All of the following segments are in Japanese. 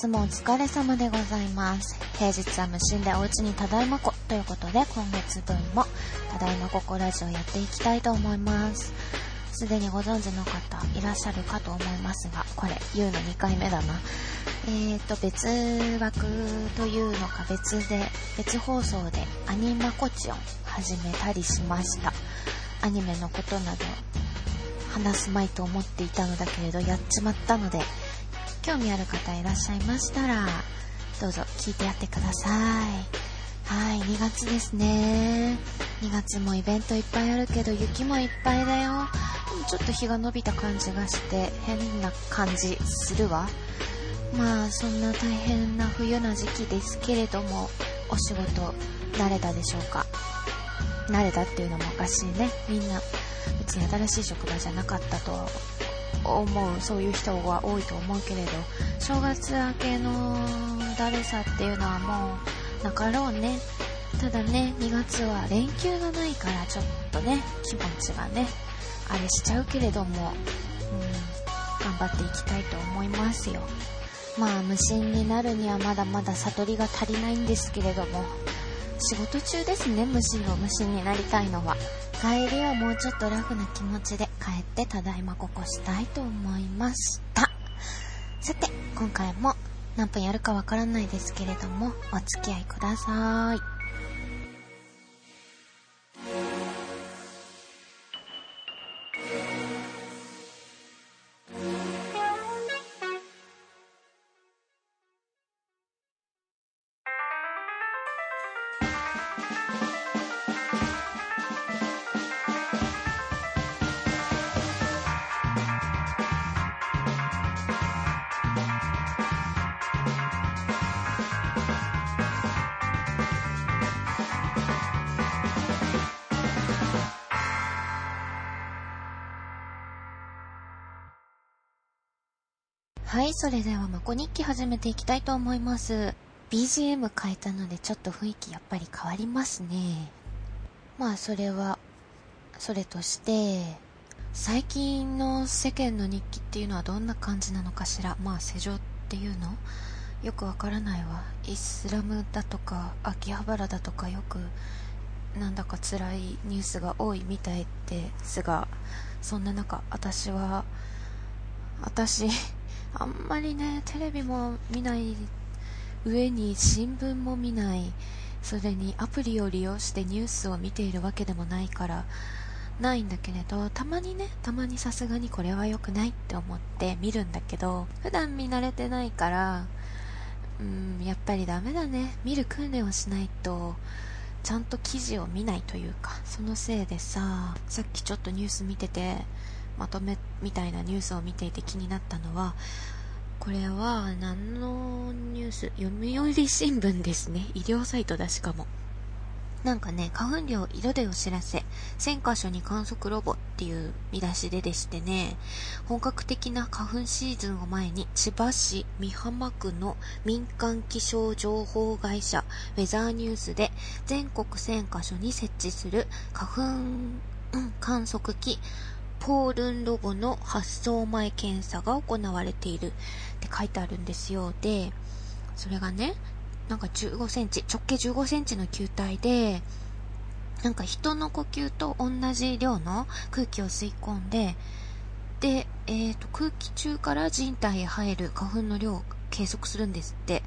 日もお疲れ様でございます。平日は無心でお家にただいまこということで、今月分もただいまここラジオやっていきたいと思います。すでにご存知の方いらっしゃるかと思いますが、これ言うの2回目だな。えーと、別枠というのか別で、別放送でアニマコチョン始めたりしました。アニメのことなど話すまいと思っていたのだけれどやっちまったので、興味ある方いらっしゃいましたら、どうぞ聞いてやってください。はい、2月ですね。2月もイベントいっぱいあるけど雪もいっぱいだよ。ちょっと日が伸びた感じがして変な感じするわ。まあそんな大変な冬な時期ですけれども、お仕事慣れたでしょうか？慣れたっていうのもおかしいね。みんな別に新しい職場じゃなかったと思う、そういう人は多いと思うけれど、正月明けのだるさっていうのはもうなかろうね。ただね、2月は連休がないからちょっとね、気持ちがね、あれしちゃうけれども、うん、頑張っていきたいと思いますよ。まあ無心になるにはまだまだ悟りが足りないんですけれども、仕事中ですね、無心の無心になりたいのは。帰りはもうちょっとラフな気持ちで帰ってただいまここしたいと思いました。さて、今回も何分やるかわからないですけれども、お付き合いください。それではまこ日記始めていきたいと思います。BGM 変えたのでちょっと雰囲気やっぱり変わりますね。まあそれは、それとして、最近の世間の日記っていうのはどんな感じなのかしら？まあ世情っていうの？よくわからないわ。イスラムだとか、秋葉原だとかよく、なんだか辛いニュースが多いみたいですが、そんな中、私は、私、あんまりね、テレビも見ない上に新聞も見ない、それにアプリを利用してニュースを見ているわけでもないから、ないんだけれど、たまにね、たまにさすがにこれは良くないって思って見るんだけど、普段見慣れてないから、うん、やっぱりダメだね。見る訓練をしないと、ちゃんと記事を見ないというか、そのせいでさ、さっきちょっとニュース見てて、まとめみたいなニュースを見ていて気になったのは、これは何のニュース？読売新聞ですね。医療サイトだしかも。なんかね、花粉量色でお知らせ、1000箇所に観測ロボっていう見出しででしてね、本格的な花粉シーズンを前に、千葉市美浜区の民間気象情報会社、ウェザーニュースで、全国1000箇所に設置する花粉観測機、ポールンロボの発送前検査が行われているって書いてあるんですよ。で、それがね、なんか15センチ、直径15センチの球体で、なんか人の呼吸と同じ量の空気を吸い込んで、で、えっ、と、空気中から人体へ入る花粉の量を計測するんですって。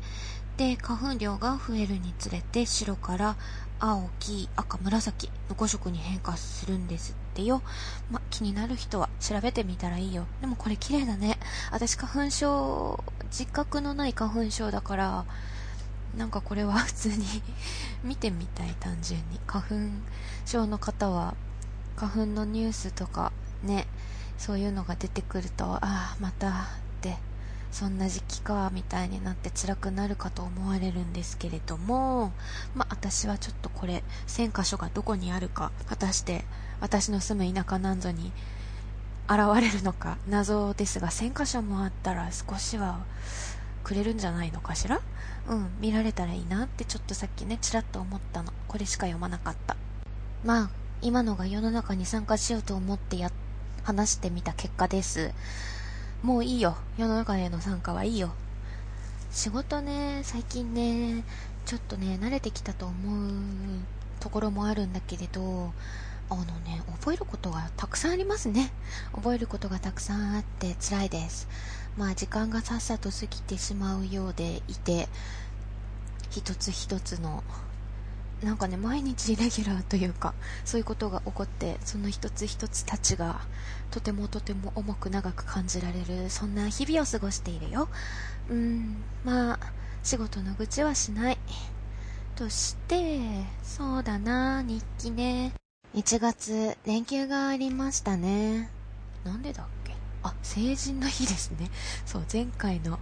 で、花粉量が増えるにつれて白から青、黄、赤、紫の5色に変化するんですってよ。ま、気になる人は調べてみたらいいよ。でもこれ綺麗だね。私花粉症、自覚のない花粉症だから、なんかこれは 普通に 見てみたい単純に。花粉症の方は、花粉のニュースとかね、そういうのが出てくると、ああ、またって、そんな時期か、みたいになって辛くなるかと思われるんですけれども、まあ、私はちょっとこれ、1000箇所がどこにあるか、果たして私の住む田舎なんぞに現れるのか、謎ですが、1000箇所もあったら少しはくれるんじゃないのかしら？うん、見られたらいいなってちょっとさっきね、ちらっと思ったの。これしか読まなかった。まあ、今のが世の中に参加しようと思ってや、話してみた結果です。もういいよ。世の中への参加はいいよ。仕事ね、最近ね、ちょっとね、慣れてきたと思うところもあるんだけれど、あのね、覚えることがたくさんありますね。覚えることがたくさんあって辛いです。まあ時間がさっさと過ぎてしまうようでいて、一つ一つのなんかね毎日レギュラーというかそういうことが起こってその一つ一つたちがとてもとても重く長く感じられるそんな日々を過ごしているようんまあ仕事の愚痴はしないとしてそうだな日記ね1月連休がありましたね。なんでだっけ？あ成人の日ですね。そう前回の、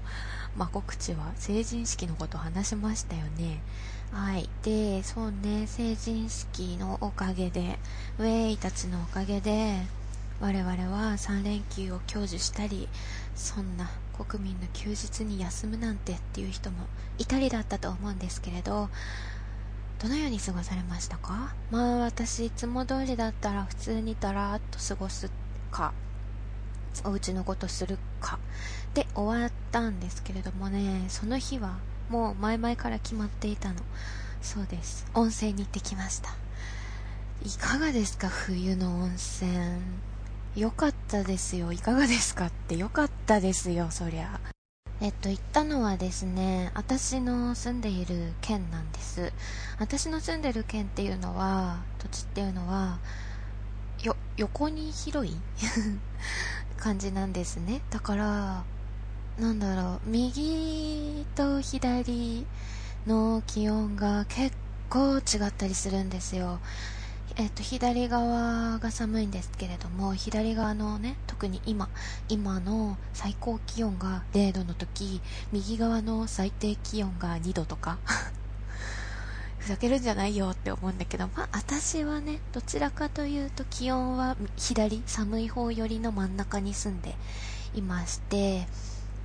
まあ、告知は成人式のことを話しましたよね。はい。で、そうね、成人式のおかげで、ウェイたちのおかげで、我々は3連休を享受したり、そんな国民の休日に休むなんてっていう人もいたりだったと思うんですけれど、どのように過ごされましたか？まあ私いつも通りだったら普通にだらーっと過ごすか、お家のことするか。で終わったんですけれどもね、その日はもう前々から決まっていたの。そうです。温泉に行ってきました。いかがですか？冬の温泉。よかったですよ。いかがですか？ってよかったですよそりゃ。えっと行ったのはですね私の住んでいる県なんです私の住んでる県っていうのは土地っていうのはよ横に広い 感じなんですねだからなんだろう、右と左の気温が結構違ったりするんですよ。えっと、左側が寒いんですけれども、左側のね、特に今、今の最高気温が0度の時、右側の最低気温が2度とか、ふざけるんじゃないよって思うんだけど、まあ、私はね、どちらかというと気温は左、寒い方寄りの真ん中に住んでいまして、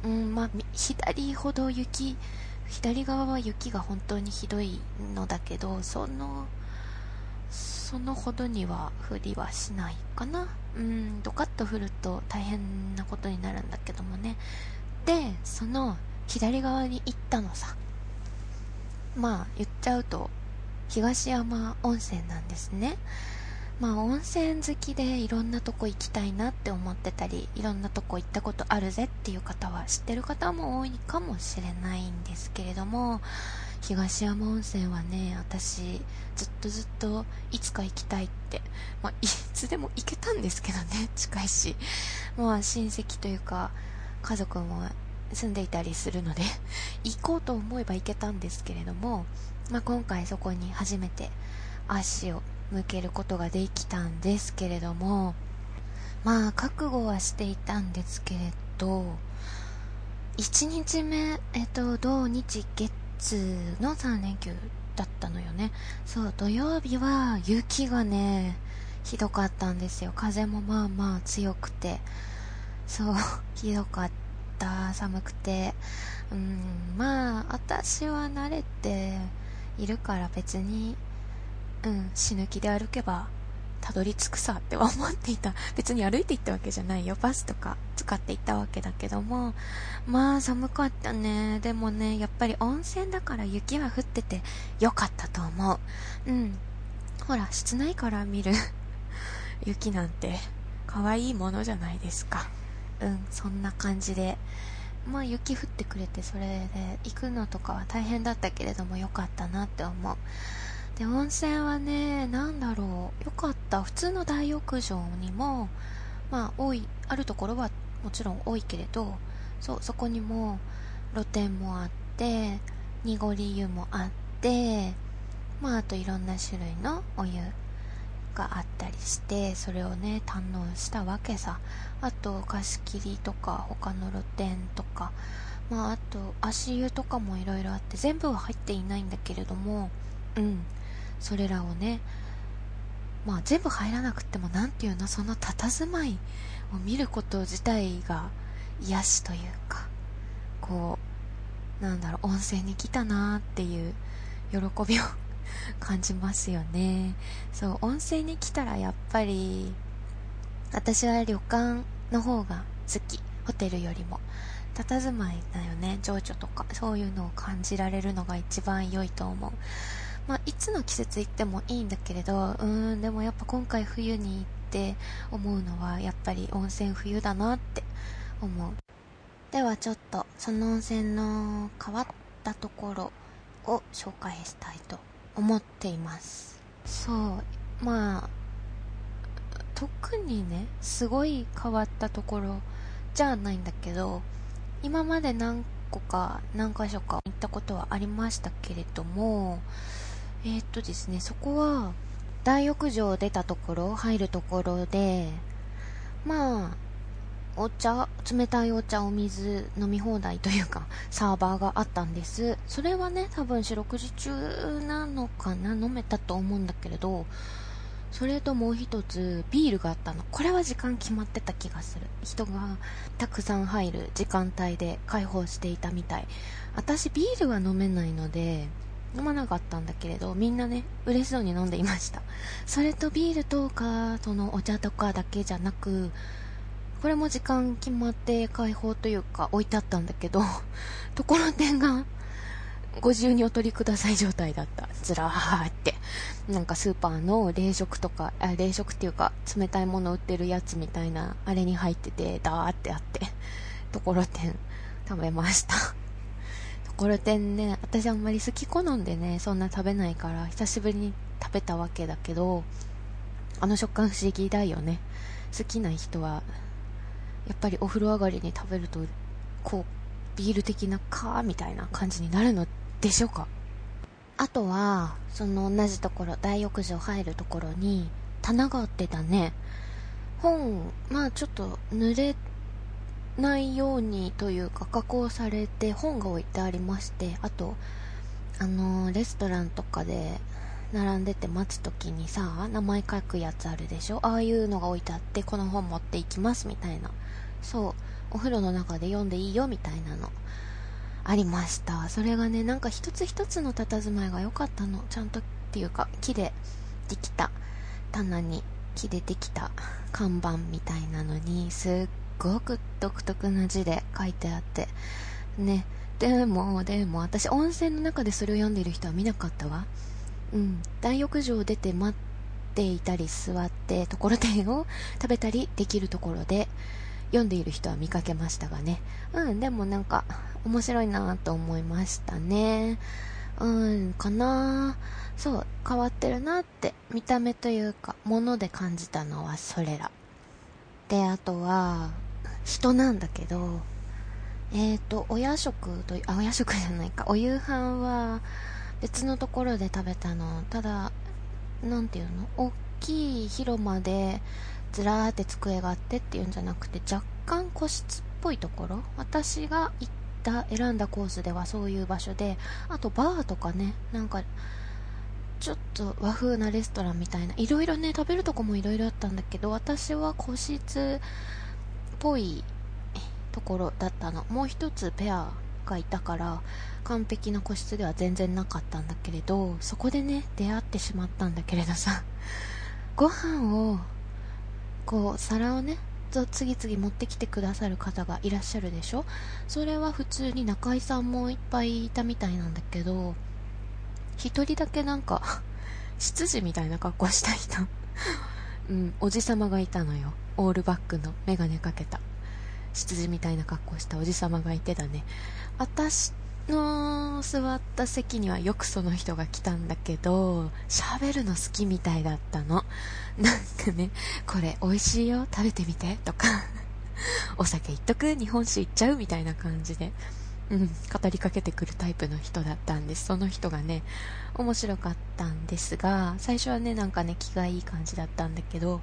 うんまあ、左ほど雪左側は雪が本当にひどいのだけどそのそのほどには降りはしないかな。うんドカッと降ると大変なことになるんだけどもね。でその左側に行ったのさ。まあ言っちゃうと東山温泉なんですね。まあ温泉好きでいろんなとこ行きたいなって思ってたりいろんなとこ行ったことあるぜっていう方は知ってる方も多いかもしれないんですけれども東山温泉はね私ずっとずっといつか行きたいって、まあ、いつでも行けたんですけどね 近いし。まあ親戚というか家族も住んでいたりするので 行こうと思えば行けたんですけれども、まあ、今回そこに初めて足を向けることができたんですけれどもまあ覚悟はしていたんですけれど1日目えっと土日月の3連休だったのよね。そう土曜日は雪がねひどかったんですよ。風もまあまあ強くて。そう ひどかった。寒くて。うんまあ私は慣れているから別にうん死ぬ気で歩けばたどり着くさっては思っていた。別に歩いて行ったわけじゃないよ。バスとか使って行ったわけだけども。まあ寒かったね。でもねやっぱり温泉だから雪は降っててよかったと思う。うん。ほら室内から見る 雪なんて可愛いものじゃないですか。うんそんな感じで。まあ雪降ってくれてそれで行くのとかは大変だったけれどもよかったなって思う。で温泉はね何だろう。よかった。普通の大浴場にもまあ多いあるところはもちろん多いけれどそうそこにも露天もあって濁り湯もあってまああといろんな種類のお湯があったりしてそれをね堪能したわけさ。あと貸し切りとか他の露天とかまああと足湯とかもいろいろあって全部は入っていないんだけれどもうん。それらをねまあ全部入らなくても何ていうのその佇まいを見ること自体が癒しというかこうなんだろう温泉に来たなっていう喜びを感じますよね。そう温泉に来たらやっぱり私は旅館の方が好き。ホテルよりも。佇まいだよね情緒とかそういうのを感じられるのが一番良いと思う。まあ、いつの季節行ってもいいんだけれどうーんでもやっぱ今回冬に行って思うのはやっぱり温泉冬だなって思う。ではちょっとその温泉の変わったところを紹介したいと思っています。そうまあ特にねすごい変わったところじゃないんだけど今まで何個か何箇所か行ったことはありましたけれどもえー、っとですねそこは大浴場を出たところ入るところでまあお茶、冷たいお茶、お水飲み放題というか、サーバーがあったんです。それはね、多分四六時中なのかな飲めたと思うんだけれど、それともう一つ、ビールがあったの。これは時間決まってた気がする。人がたくさん入る時間帯で開放していたみたい。私、ビールは飲めないので、飲まなかったんだけれど、みんなね、嬉しそうに飲んでいました。それとビールとか、そのお茶とかだけじゃなく、これも時間決まって開放というか置いてあったんだけど、ところてんがご自由にお取りください状態だった。ずらーって。なんかスーパーの冷食とか、あ冷食っていうか冷たいもの売ってるやつみたいな、あれに入ってて、ダーってあって、ところてん食べました。ところてんね、私あんまり好き好んでね、そんな食べないから久しぶりに食べたわけだけど、あの食感不思議だよね。好きな人はやっぱりお風呂上がりに食べるとこうビール的なカーみたいな感じになるのでしょうか？あとはその同じところ大浴場入るところに棚があってたね本まあちょっと濡れないようにというか加工されて本が置いてありましてあとあのー、レストランとかで並んでて待つ時にさ名前書くやつあるでしょ？ああいうのが置いてあってこの本持っていきますみたいな。そう。お風呂の中で読んでいいよみたいなの。ありました。それがねなんか一つ一つの佇まいが良かったの。ちゃんとっていうか木でできた。棚に木でできた看板みたいなのにすっごく独特な字で書いてあって。ね。でもでも私温泉の中でそれを読んでいる人は見なかったわ。うん。大浴場を出て待っていたり座ってところてんを食べたりできるところで読んでいる人は見かけましたがね。うん、でもなんか、面白いなと思いましたね。うん、かな。そう、変わってるなって、見た目というか、もので感じたのはそれら。で、あとは、人なんだけど、えっ、ー、と、お夜食と、あ、お夜食じゃないか、お夕飯は別のところで食べたの。ただ、なんていうの？大きい広間で、ずらーって机があってっていうんじゃなくて若干個室っぽいところ？私が行った選んだコースではそういう場所であとバーとかね。なんかちょっと和風なレストランみたいな。いろいろね食べるとこもいろいろあったんだけど私は個室ぽいところだったの。もう一つペアがいたから完璧な個室では全然なかったんだけれどそこでね出会ってしまったんだけれどさ。ご飯をこう皿をね次々持ってきてくださる方がいらっしゃるでしょ？それは普通に中居さんもいっぱいいたみたいなんだけど一人だけなんか 執事みたいな格好した人。うんおじさまがいたのよ。オールバックのメガネかけた。執事みたいな格好したおじさまがいてだね。私の座った席にはよくその人が来たんだけど、喋るの好きみたいだったの。なんかね、これ美味しいよ、食べてみて、とか、お酒いっとく、日本酒いっちゃうみたいな感じで、うん、語りかけてくるタイプの人だったんです。その人がね、面白かったんですが、最初はね、なんかね、気がいい感じだったんだけど、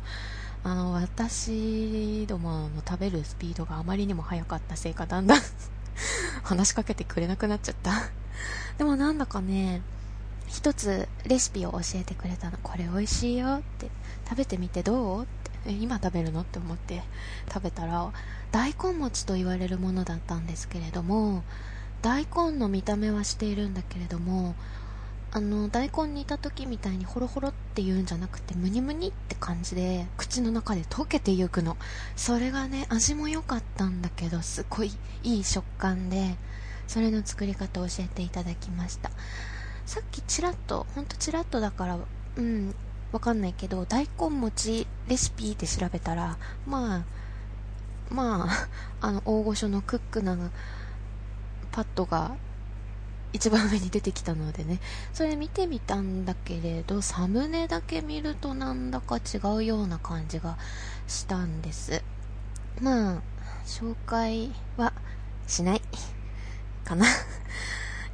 あの、私どもの食べるスピードがあまりにも速かったせいか、だんだん 話しかけてくれなくなっちゃったでもなんだかね、一つレシピを教えてくれたの。これ美味しいよって。食べてみてどう？え、今食べるの？って思って食べたら、大根餅と言われるものだったんですけれども、大根の見た目はしているんだけれども、あの大根煮た時みたいにホロホロっていうんじゃなくてムニムニって感じで口の中で溶けていくの。それがね味も良かったんだけどすごいいい食感でそれの作り方を教えていただきました。さっきちらっとほんとちらっとだからうんわかんないけど大根餅レシピで調べたらまあまあ あの大御所のクックなパッドが一番上に出てきたのでね、それ見てみたんだけれど、サムネだけ見るとなんだか違うような感じがしたんです。まあ、紹介はしないかな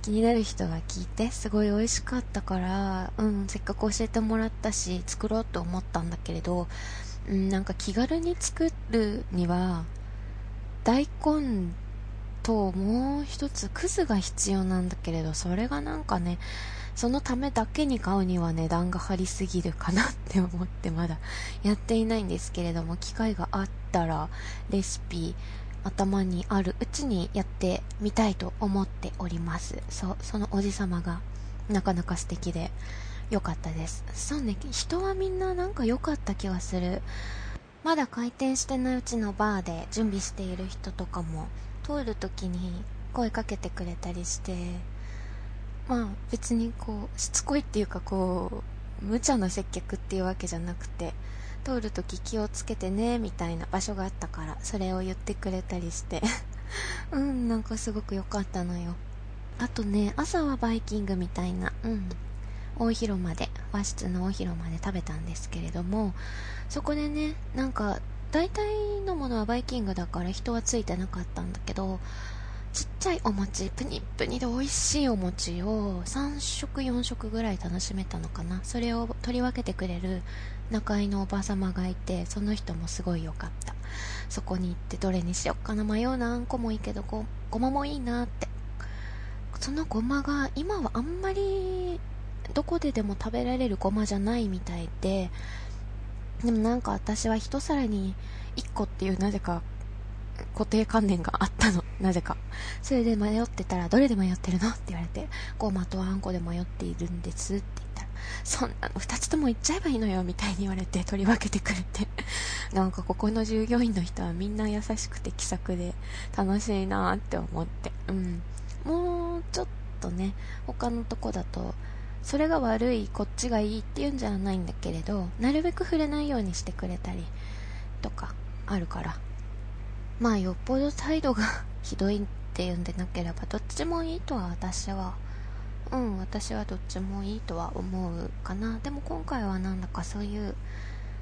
気になる人が聞いて、すごい美味しかったから、うん、せっかく教えてもらったし、作ろうと思ったんだけれど、うん、なんか気軽に作るには、大根ともう一つクズが必要なんだけれどそれがなんかねそのためだけに買うには値段が張りすぎるかなって思ってまだやっていないんですけれども機会があったらレシピ頭にあるうちにやってみたいと思っております。そうそのおじさまがなかなか素敵で良かったです。そうね人はみんななんか良かった気がする。まだ開店してないうちのバーで準備している人とかも通る時に声かけてくれたりしてまあ別にこうしつこいっていうかこう無茶な接客っていうわけじゃなくて通る時気をつけてねみたいな場所があったからそれを言ってくれたりして。うんなんかすごく良かったのよ。あとね朝はバイキングみたいな。うん。大広間で和室の大広間で食べたんですけれどもそこでねなんか大体のものはバイキングだから人はついてなかったんだけどちっちゃいお餅プニプニで美味しいお餅を3食4食ぐらい楽しめたのかな。それを取り分けてくれる仲居のおば様がいてその人もすごい良かったそこに行ってどれにしよっかな迷うなあんこもいいけどごごまもいいなってそのごまが今はあんまりどこででも食べられるごまじゃないみたいででもなんか私は一皿に1個っていうなぜか固定観念があったの。なぜか。それで迷ってたら、どれで迷ってるの？って言われて、ごまとあんこで迷っているんですって言ったら、そんなの2つとも言っちゃえばいいのよみたいに言われて取り分けてくれて。なんかここの従業員の人はみんな優しくて気さくで楽しいなって思って。うん。もうちょっとね、他のとこだと、それが悪いこっちがいいっていうんじゃないんだけれどなるべく触れないようにしてくれたりとかあるからまあよっぽど態度がひどいっていうんでなければどっちもいいとは私はうん私はどっちもいいとは思うかなでも今回はなんだかそういう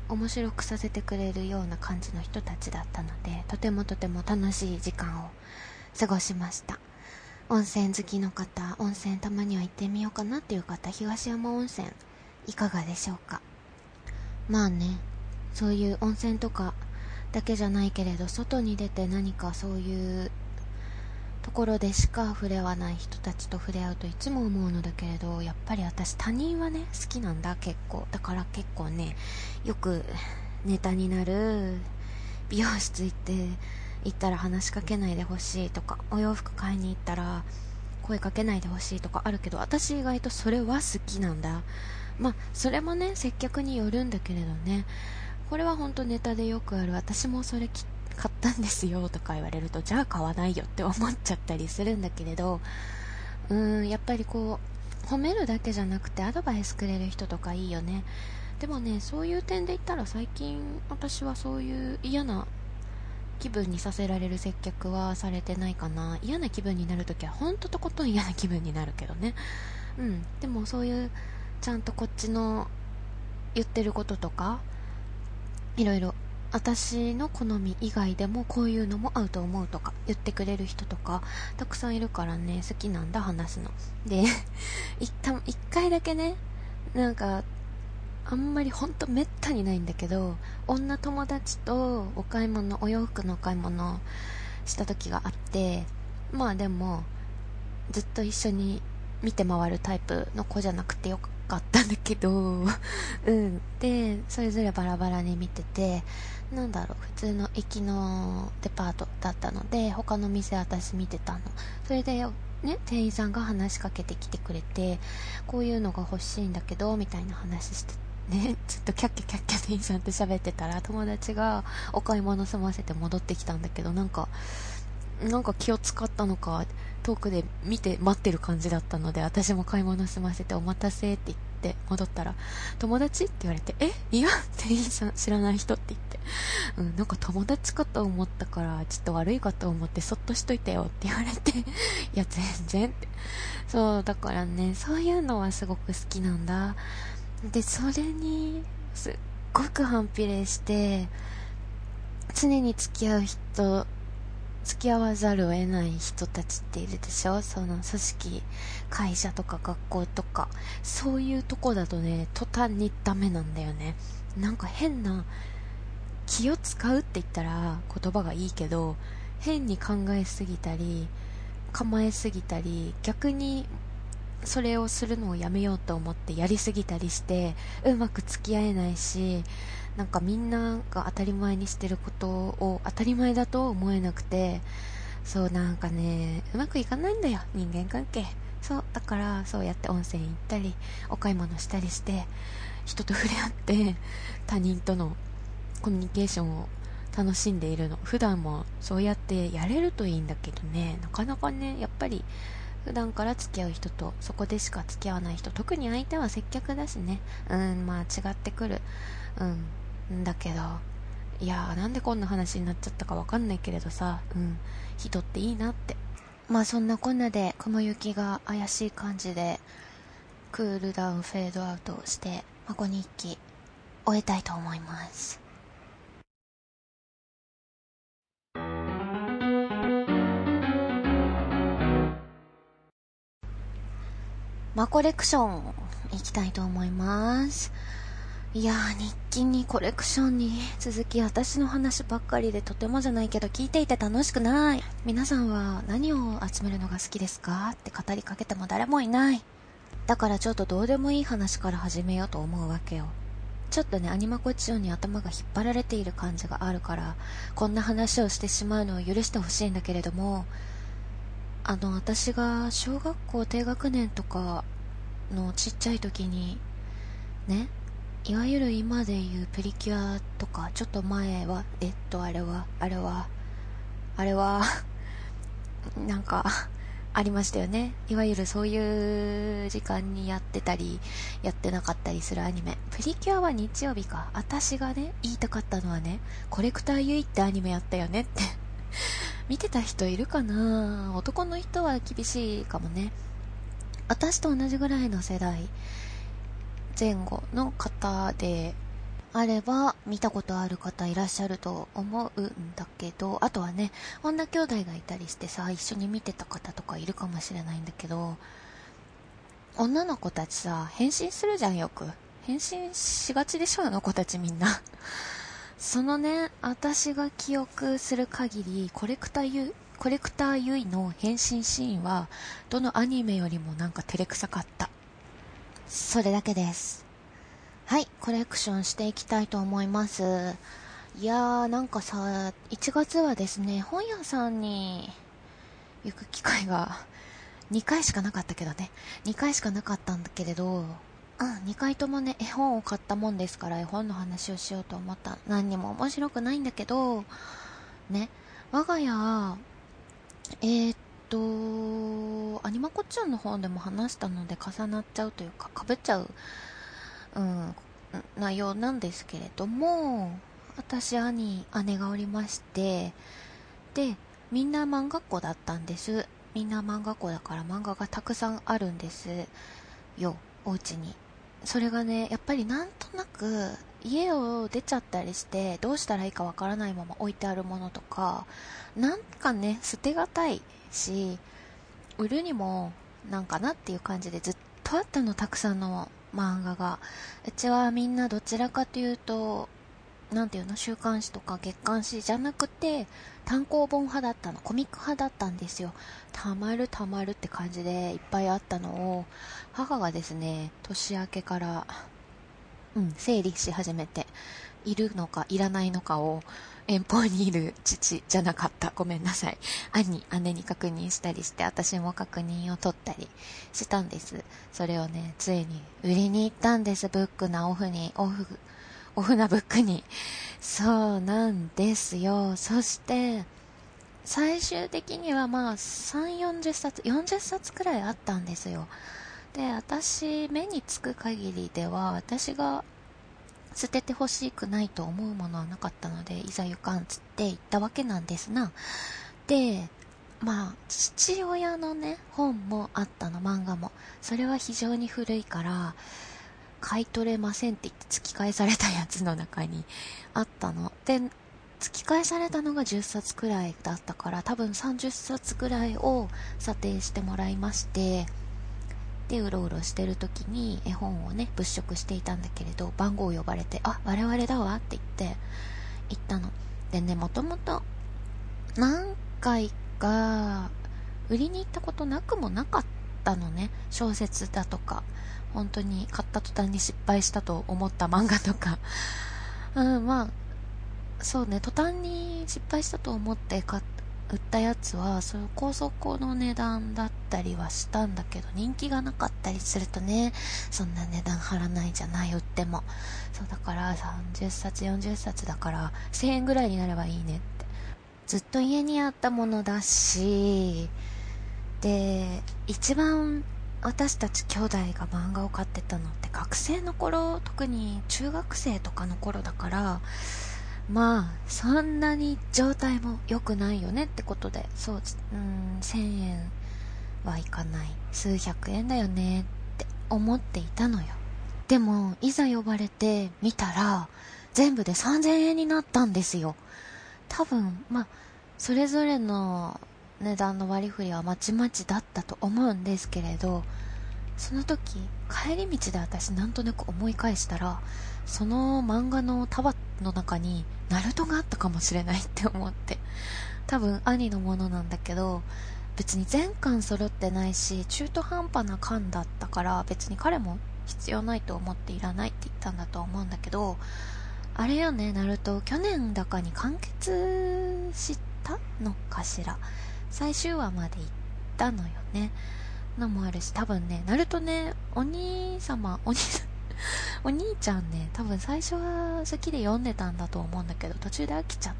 面白くさせてくれるような感じの人たちだったのでとてもとても楽しい時間を過ごしました温泉好きの方、温泉たまには行ってみようかなっていう方、東山温泉、いかがでしょうか？まあね、そういう温泉とかだけじゃないけれど、外に出て何かそういうところでしか触れ合わない人たちと触れ合うといつも思うのだけれど、やっぱり私他人はね、好きなんだ、結構。だから結構ね、よくネタになる美容室行って、行ったら話しかけないでほしいとかお洋服買いに行ったら声かけないでほしいとかあるけど私意外とそれは好きなんだ。まあそれもね接客によるんだけれどね。これは本当ネタでよくある。私もそれ買ったんですよとか言われるとじゃあ買わないよって思っちゃったりするんだけれどうーんやっぱりこう褒めるだけじゃなくてアドバイスくれる人とかいいよね。でもねそういう点で言ったら最近私はそういう嫌な気分にさせられる接客はされてないかな。嫌な気分になるときはほんととことん嫌な気分になるけどね。うん。でもそういうちゃんとこっちの言ってることとかいろいろ私の好み以外でもこういうのも合うと思うとか言ってくれる人とかたくさんいるからね好きなんだ話すの。で 一回だけねなんかあんまりほんとめったにないんだけど女友達とお買い物お洋服のお買い物した時があってまあでもずっと一緒に見て回るタイプの子じゃなくてよかったんだけど。うん。でそれぞれバラバラに見ててなんだろう普通の駅のデパートだったので他の店私見てたの。それでね、店員さんが話しかけてきてくれて、こういうのが欲しいんだけど、みたいな話してね、ちょっとキャッキャキャッキャ店員さんと喋ってたら、友達がお買い物済ませて戻ってきたんだけど、なんか、なんか気を使ったのか、遠くで見て待ってる感じだったので、私も買い物済ませてお待たせって言って戻ったら、友達って言われて、え？いや、店員さん知らない人って言って、うん、なんか友達かと思ったから、ちょっと悪いかと思ってそっとしといてよって言われて、いや、全然って。そう、だからね、そういうのはすごく好きなんだ。で、それに、すっごく反比例して、常に付き合う人、付き合わざるを得ない人たちっているでしょ？その組織、会社とか学校とか、そういうとこだとね、途端にダメなんだよね。なんか変な、気を使うって言ったら言葉がいいけど、変に考えすぎたり、構えすぎたり、逆にそれをするのをやめようと思ってやりすぎたりしてうまく付き合えないしなんかみんなが当たり前にしてることを当たり前だと思えなくてそうなんかねうまくいかないんだよ人間関係。そうだからそうやって温泉行ったりお買い物したりして人と触れ合って他人とのコミュニケーションを楽しんでいるの。普段もそうやってやれるといいんだけどね。なかなかねやっぱり普段から付き合う人とそこでしか付き合わない人特に相手は接客だしね。うんまあ違ってくる。うん。んだけどいやーなんでこんな話になっちゃったかわかんないけれどさうん人っていいなってまあそんなこんなで雲行きが怪しい感じでクールダウンフェードアウトして孫日記終えたいと思いますマコレクション行きたいと思います。いや、日記にコレクションに続き私の話ばっかりでとてもじゃないけど聞いていて楽しくない。皆さんは何を集めるのが好きですか？って語りかけても誰もいない。だからちょっとどうでもいい話から始めようと思うわけよ。ちょっとね、アニマコチオンに頭が引っ張られている感じがあるから、こんな話をしてしまうのを許してほしいんだけれども、あの、私が小学校低学年とかのちっちゃい時に、ね、いわゆる今で言うプリキュアとか、ちょっと前は、えっと、あれは、あれは、あれはなんかありましたよね。いわゆるそういう時間にやってたり、やってなかったりするアニメ。プリキュアは日曜日か。私がね、言いたかったのはね、コレクターユイってアニメやったよねって 見てた人いるかな？男の人は厳しいかもね。私と同じぐらいの世代前後の方であれば見たことある方いらっしゃると思うんだけど、あとはね、女兄弟がいたりしてさ、一緒に見てた方とかいるかもしれないんだけど、女の子たちさ、変身するじゃんよく。変身しがちでしょあの子たちみんな そのね、私が記憶する限り、コレクターユ、コレクターユイの変身シーンは、どのアニメよりもなんか照れくさかった。それだけです。はい、コレクションしていきたいと思います。いやー、なんかさ、1月はですね、本屋さんに行く機会が2回しかなかったけどね、2回しかなかったんだけれど、うん、2回ともね、絵本を買ったもんですから、絵本の話をしようと思った。何にも面白くないんだけど、ね、我が家、えー、っと、アニマコチューンの方でも話したので重なっちゃうというか、かぶっちゃう、うん、内容なんですけれども、私、兄、姉がおりまして、で、みんな漫画っ子だったんです。みんな漫画っ子だから漫画がたくさんあるんですよ、お家に。それがね、やっぱりなんとなく家を出ちゃったりしてどうしたらいいかわからないまま置いてあるものとか、なんかね、捨てがたいし、売るにもなんかなっていう感じでずっとあったの、たくさんの漫画が。うちはみんなどちらかというと、なんていうの、週刊誌とか月刊誌じゃなくて、単行本派だったの、コミック派だったんですよ。たまるたまるって感じでいっぱいあったのを、母がですね、年明けから、うん、整理し始めて、いるのかいらないのかを遠方にいる父じゃなかった。ごめんなさい。兄、姉に確認したりして、私も確認を取ったりしたんです。それをね、ついに売りに行ったんです。ブックなオフに、オフ、オフなブックに。そうなんですよ。そして、最終的にはまあ、3、40冊、40冊くらいあったんですよ。で、私、目につく限りでは、私が捨ててほしくないと思うものはなかったので、いざ行かんつって行ったわけなんですな。で、まあ、父親のね、本もあったの、漫画も。それは非常に古いから、買い取れませんって言って突き返されたやつの中にあったの。で、突き返されたのが10冊くらいだったから、多分30冊くらいを査定してもらいまして、でうろうろしてる時に絵本をね物色していたんだけれど番号を呼ばれて「あ我々だわ」って言って行ったの。でねもともと何回か売りに行ったことなくもなかったのね。小説だとか。本当に買った途端に失敗したと思った漫画とか。うんまあそうね途端に失敗したと思って買っ売ったやつは、その高速の値段だったりはしたんだけど、人気がなかったりするとね、そんな値段張らないじゃない、売っても。そうだから30冊、40冊だから、1000円ぐらいになればいいねって。ずっと家にあったものだし、で、一番私たち兄弟が漫画を買ってたのって学生の頃、特に中学生とかの頃だから、まあ、そんなに状態も良くないよねってことで、そう、うん、1000円はいかない。数百円だよねって思っていたのよ。でも、いざ呼ばれて見たら、全部で3000円になったんですよ。多分、まあ、それぞれの値段の割り振りはまちまちだったと思うんですけれど、その時、帰り道で私なんとなく思い返したら、その漫画の束の中にナルトがあったかもしれないって思って。多分兄のものなんだけど、別に全巻揃ってないし、中途半端な巻だったから別に彼も必要ないと思っていらないって言ったんだと思うんだけど、あれよね、ナルト、去年だかに完結したのかしら。最終話まで行ったのよね。のもあるし、多分ね、ナルトね、お兄様、お兄さん、お兄ちゃんね、多分最初は好きで読んでたんだと思うんだけど、途中で飽きちゃっ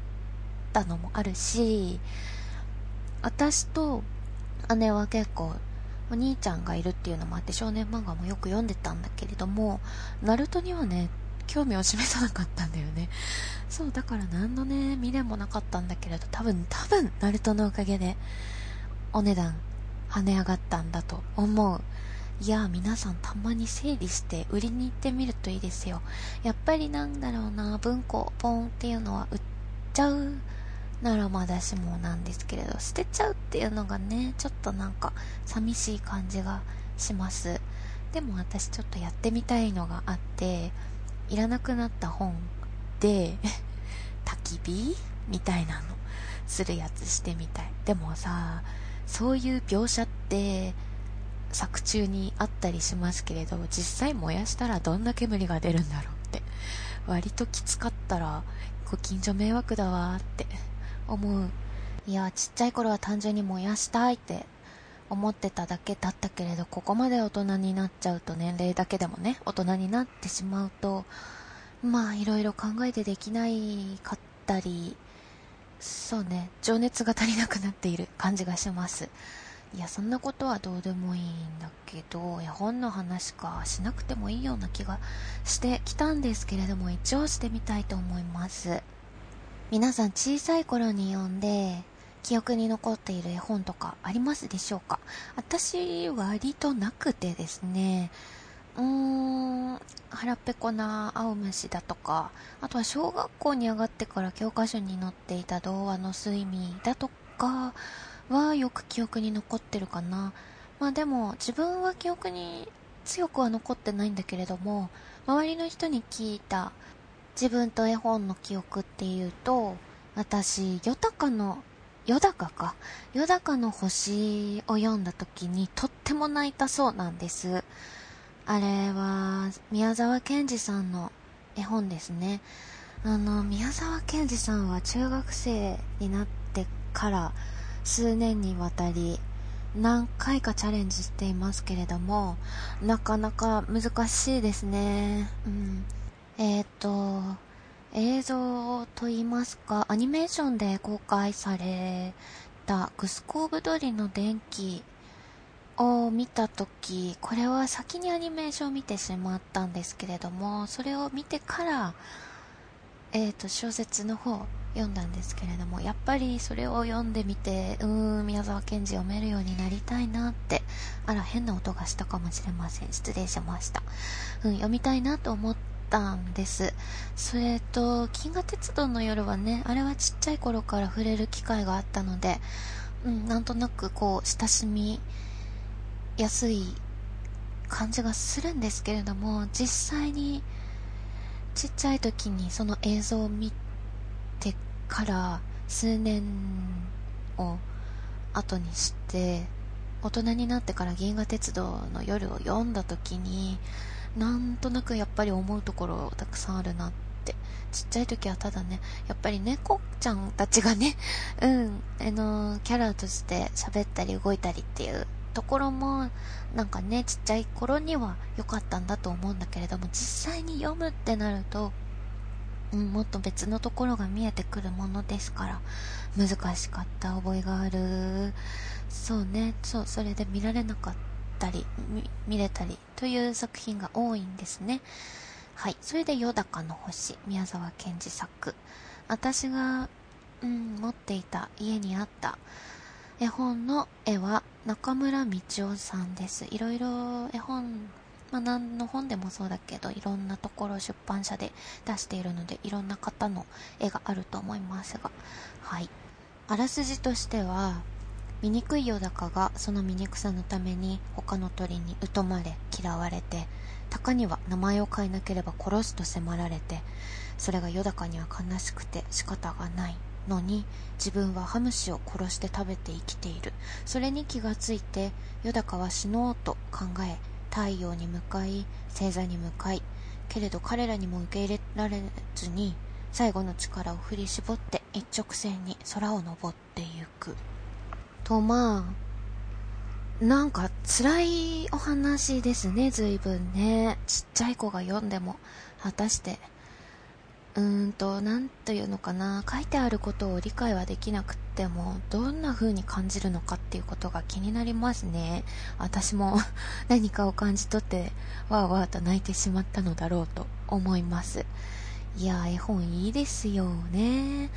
たのもあるし、私と姉は結構、お兄ちゃんがいるっていうのもあって少年漫画もよく読んでたんだけれども、ナルトにはね、興味を示さなかったんだよね。そう、だから何のね、未練もなかったんだけれど、多分、多分、ナルトのおかげで、お値段、跳ね上がったんだと思う。いや、皆さんたまに整理して売りに行ってみるといいですよ。やっぱりなんだろうな、文庫、ポンっていうのは売っちゃうならまだしもなんですけれど、捨てちゃうっていうのがね、ちょっとなんか寂しい感じがします。でも私ちょっとやってみたいのがあって、いらなくなった本で 焚き火みたいなのするやつしてみたい。でもさ、そういう描写って作中にあったりしますけれど実際燃やしたらどんな煙が出るんだろうって。割ときつかったらご近所迷惑だわーって思う。いやちっちゃい頃は単純に燃やしたいって思ってただけだったけれどここまで大人になっちゃうと年齢だけでもね大人になってしまうとまあいろいろ考えてできないかったりそうね情熱が足りなくなっている感じがします。いや、そんなことはどうでもいいんだけど、絵本の話かしなくてもいいような気がしてきたんですけれども、一応してみたいと思います。皆さん小さい頃に読んで、記憶に残っている絵本とかありますでしょうか？私、割となくてですね、うーん、腹ペコな青虫だとか、あとは小学校に上がってから教科書に載っていた童話の睡眠だとか、はよく記憶に残ってるかな。まあでも自分は記憶に強くは残ってないんだけれども、周りの人に聞いた自分と絵本の記憶っていうと、私、ヨタカの、ヨダカか？ヨダカの星を読んだ時にとっても泣いたそうなんです。あれは、宮沢賢治さんの絵本ですね。あの、宮沢賢治さんは中学生になってから数年にわたり何回かチャレンジしていますけれども、なかなか難しいですね。うん。えっ、ー、と、映像と言いますか、アニメーションで公開されたグスコーブドリの電気を見たとき、これは先にアニメーションを見てしまったんですけれども、それを見てから、えっ、ー、と、小説の方読んだんですけれども、やっぱりそれを読んでみて、うーん、宮沢賢治読めるようになりたいなって、あら、変な音がしたかもしれません。失礼しました。うん、読みたいなと思ったんです。それと、銀河鉄道の夜はね、あれはちっちゃい頃から触れる機会があったので、うん、なんとなくこう、親しみやすい感じがするんですけれども、実際に、ちっちゃい時にその映像を見てから数年を後にして大人になってから銀河鉄道の夜を読んだ時になんとなくやっぱり思うところたくさんあるなって。ちっちゃい時はただねやっぱり猫ちゃんたちがね うんあのキャラとして喋ったり動いたりっていうところもなんかねちっちゃい頃には良かったんだと思うんだけれども実際に読むってなると、うん、もっと別のところが見えてくるものですから難しかった覚えがある。そうね。そうそれで見られなかったり見れたりという作品が多いんですね。はい。それで「よだかの星」宮沢賢治作。私が、うん、持っていた家にあった絵本の絵は中村道夫さんです。いろいろ絵本、まあ、何の本でもそうだけど、いろんなところ出版社で出しているので、いろんな方の絵があると思いますが、はい。あらすじとしては、醜いよだかがその醜さのために他の鳥に疎まれ嫌われて鷹には名前を変えなければ殺すと迫られてそれがよだかには悲しくて仕方がないのに自分はハムシを殺して食べて生きているそれに気がついてよだかは死のうと考え太陽に向かい星座に向かいけれど彼らにも受け入れられずに最後の力を振り絞って一直線に空を登ってゆく。とまあなんか辛いお話ですね随分ね。ちっちゃい子が読んでも果たして。うーんと、なんというのかな、書いてあることを理解はできなくっても、どんな風に感じるのかっていうことが気になりますね。私も 何かを感じ取って、わーわーと泣いてしまったのだろうと思います。いや絵本いいですよね。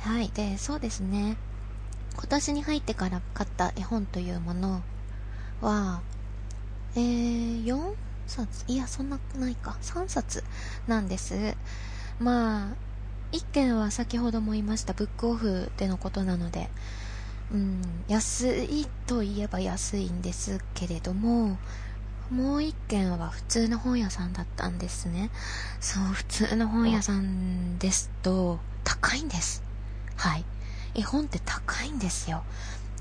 はい。で、そうですね。今年に入ってから買った絵本というものは、えー、4冊？いや、そんなないか。3冊なんです。まあ、一件は先ほども言いましたブックオフでのことなので、うん、安いといえば安いんですけれども、もう一件は普通の本屋さんだったんですね。そう、普通の本屋さんですと、高いんです。はい。絵本って高いんですよ。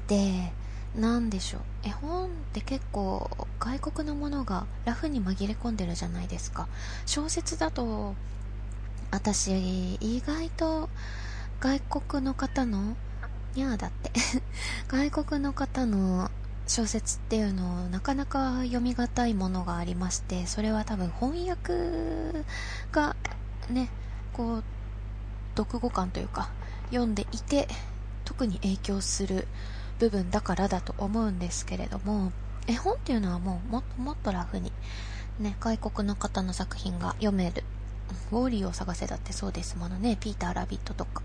で、なんでしょう。絵本って結構外国のものがラフに紛れ込んでるじゃないですか。小説だと私、意外と外国の方の、にゃーだって 外国の方の小説っていうのをなかなか読み難いものがありまして、それは多分翻訳がね、こう、読語感というか、読んでいて、特に影響する部分だからだと思うんですけれども、絵本っていうのはもうもっともっとラフに、ね、外国の方の作品が読めるウォーリーを探せだってそうですものね。ピーター・ラビットとか。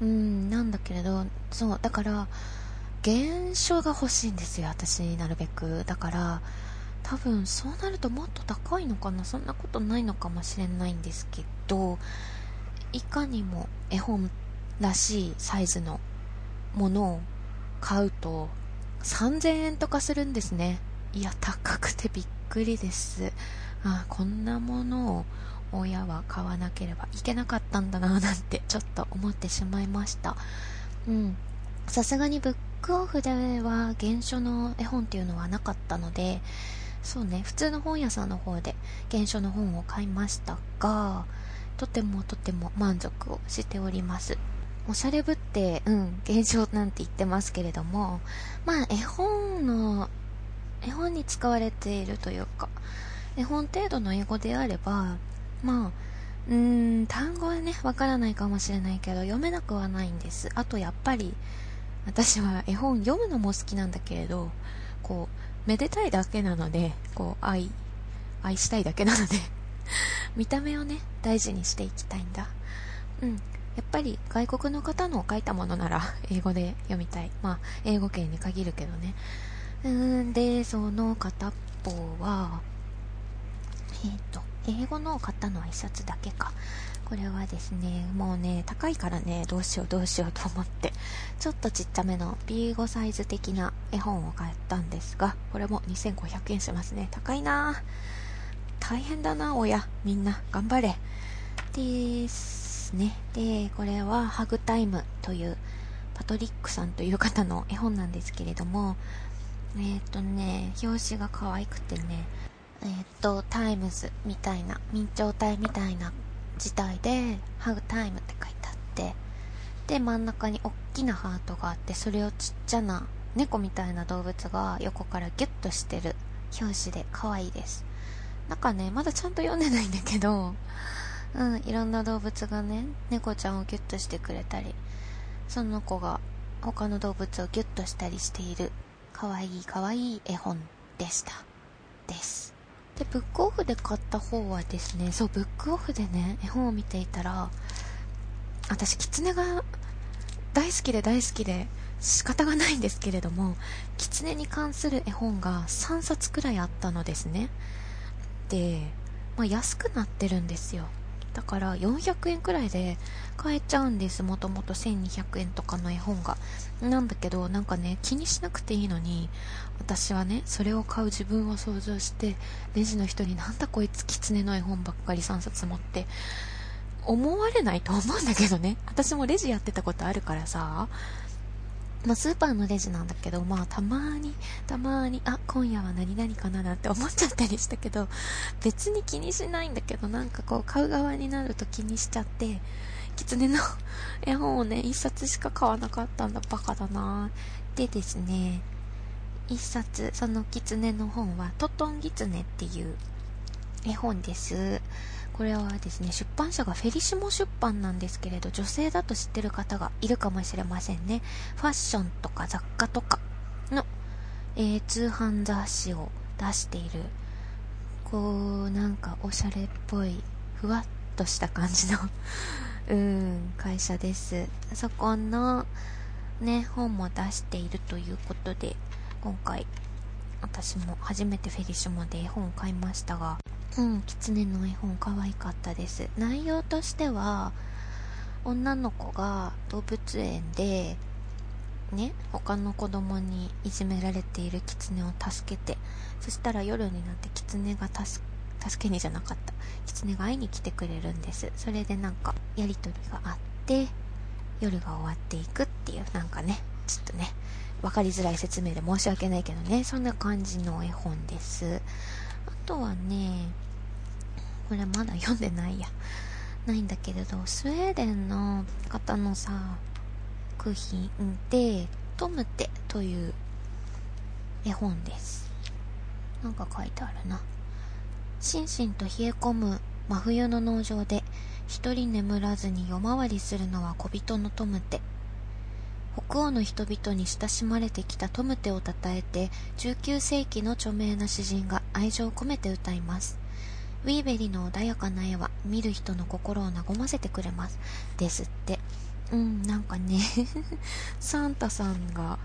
うん、なんだけれど、そう、だから、原書が欲しいんですよ、私、なるべく。だから、多分、そうなるともっと高いのかなそんなことないのかもしれないんですけど、いかにも絵本らしいサイズのものを買うと、3000円とかするんですね。いや、高くてびっくりです。あ、こんなものを親は買わなければいけなかったんだななんてちょっと思ってしまいました。うん。さすがにブックオフでは原書の絵本っていうのはなかったのでそうね。普通の本屋さんの方で原書の本を買いましたがとてもとても満足をしております。おしゃれぶって、うん、現象なんて言ってますけれども、まあ、絵本の、絵本に使われているというか、絵本程度の英語であれば、まあ、うーん、単語はね、わからないかもしれないけど、読めなくはないんです。あと、やっぱり、私は絵本読むのも好きなんだけれど、こう、めでたいだけなので、こう、愛、愛したいだけなので 見た目をね、大事にしていきたいんだ。うん。やっぱり外国の方の書いたものなら英語で読みたい。まあ、英語圏に限るけどね。うーんで、その片っぽは、えっ、ー、と、英語のを買ったのは1冊だけか。これはですね、もうね、高いからね、どうしようどうしようと思って、ちょっとちっちゃめの B5 サイズ的な絵本を買ったんですが、これも2500円しますね。高いな大変だな、親。みんな、頑張れ。ですね。で、これはハグタイムという、パトリックさんという方の絵本なんですけれども、えっ、ー、とね、表紙が可愛くてね、えっ、と、タイムズみたいな、明朝体みたいな字体で、ハグタイムって書いてあって、で、真ん中に大きなハートがあって、それをちっちゃな猫みたいな動物が横からギュッとしてる表紙で可愛いです。なんかね、まだちゃんと読んでないんだけど、うん、いろんな動物がね、猫ちゃんをギュッとしてくれたり、その子が他の動物をギュッとしたりしている、かわいいかわいい絵本でした。です。で、ブックオフで買った方はですね、そう、ブックオフでね、絵本を見ていたら、私、キツネが大好きで大好きで仕方がないんですけれども、キツネに関する絵本が3冊くらいあったのですね。で、まあ、安くなってるんですよ。だから400円くらいで買えちゃうんです。もともと1200円とかの絵本が。なんだけど、なんかね、気にしなくていいのに、私はね、それを買う自分を想像して、レジの人になんだこいつ狐の絵本ばっかり3冊持って、思われないと思うんだけどね。私もレジやってたことあるからさ、まあ、スーパーのレジなんだけど、まあ、たまに、たまに、あ、今夜は何々かななんて思っちゃったりしたけど、別に気にしないんだけど、なんかこう、買う側になると気にしちゃって、狐の絵本をね、一冊しか買わなかったんだ、バカだなでですね、一冊、その狐の本は、トトンギツネっていう絵本です。これはですね、出版社がフェリシモ出版なんですけれど、女性だと知ってる方がいるかもしれませんね。ファッションとか雑貨とかの、えー、通販雑誌を出している、こう、なんかおしゃれっぽい、ふわっとした感じの うん、会社です。そこの、ね、本も出しているということで、今回、私も初めてフェリシモで絵本を買いましたが、うん、狐の絵本可愛かったです。内容としては、女の子が動物園で、ね、他の子供にいじめられている狐を助けて、そしたら夜になって狐が助助けにじゃなかった。狐が会いに来てくれるんです。それでなんか、やりとりがあって、夜が終わっていくっていう、なんかね、ちょっとね、わかりづらい説明で申し訳ないけどね、そんな感じの絵本です。あとはね、これまだ読んでないや。ないんだけれど、スウェーデンの方のさ、作品で、トムテという絵本です。なんか書いてあるな。心身と冷え込む真冬の農場で、一人眠らずに夜回りするのは小人のトムテ。北欧の人々に親しまれてきたトムテを称えて、19世紀の著名な詩人が愛情を込めて歌います。ウィーベリの穏やかな絵は見る人の心を和ませてくれます。ですって。うん、なんかね サンタさんが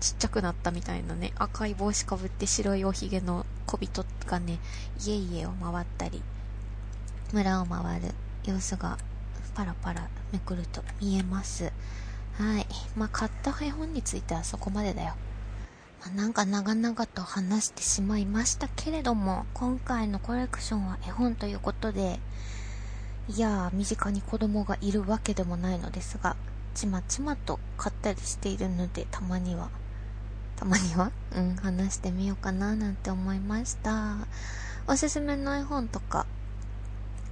ちっちゃくなったみたいなね、赤い帽子かぶって白いおひげの小人がね、家々を回ったり、村を回る様子がパラパラめくると見えます。はい。まあ、買った絵本についてはそこまでだよ。まあ、なんか長々と話してしまいましたけれども、今回のコレクションは絵本ということで、いやー、身近に子供がいるわけでもないのですが、ちまちまと買ったりしているので、たまには、たまには？うん、話してみようかななんて思いました。おすすめの絵本とか、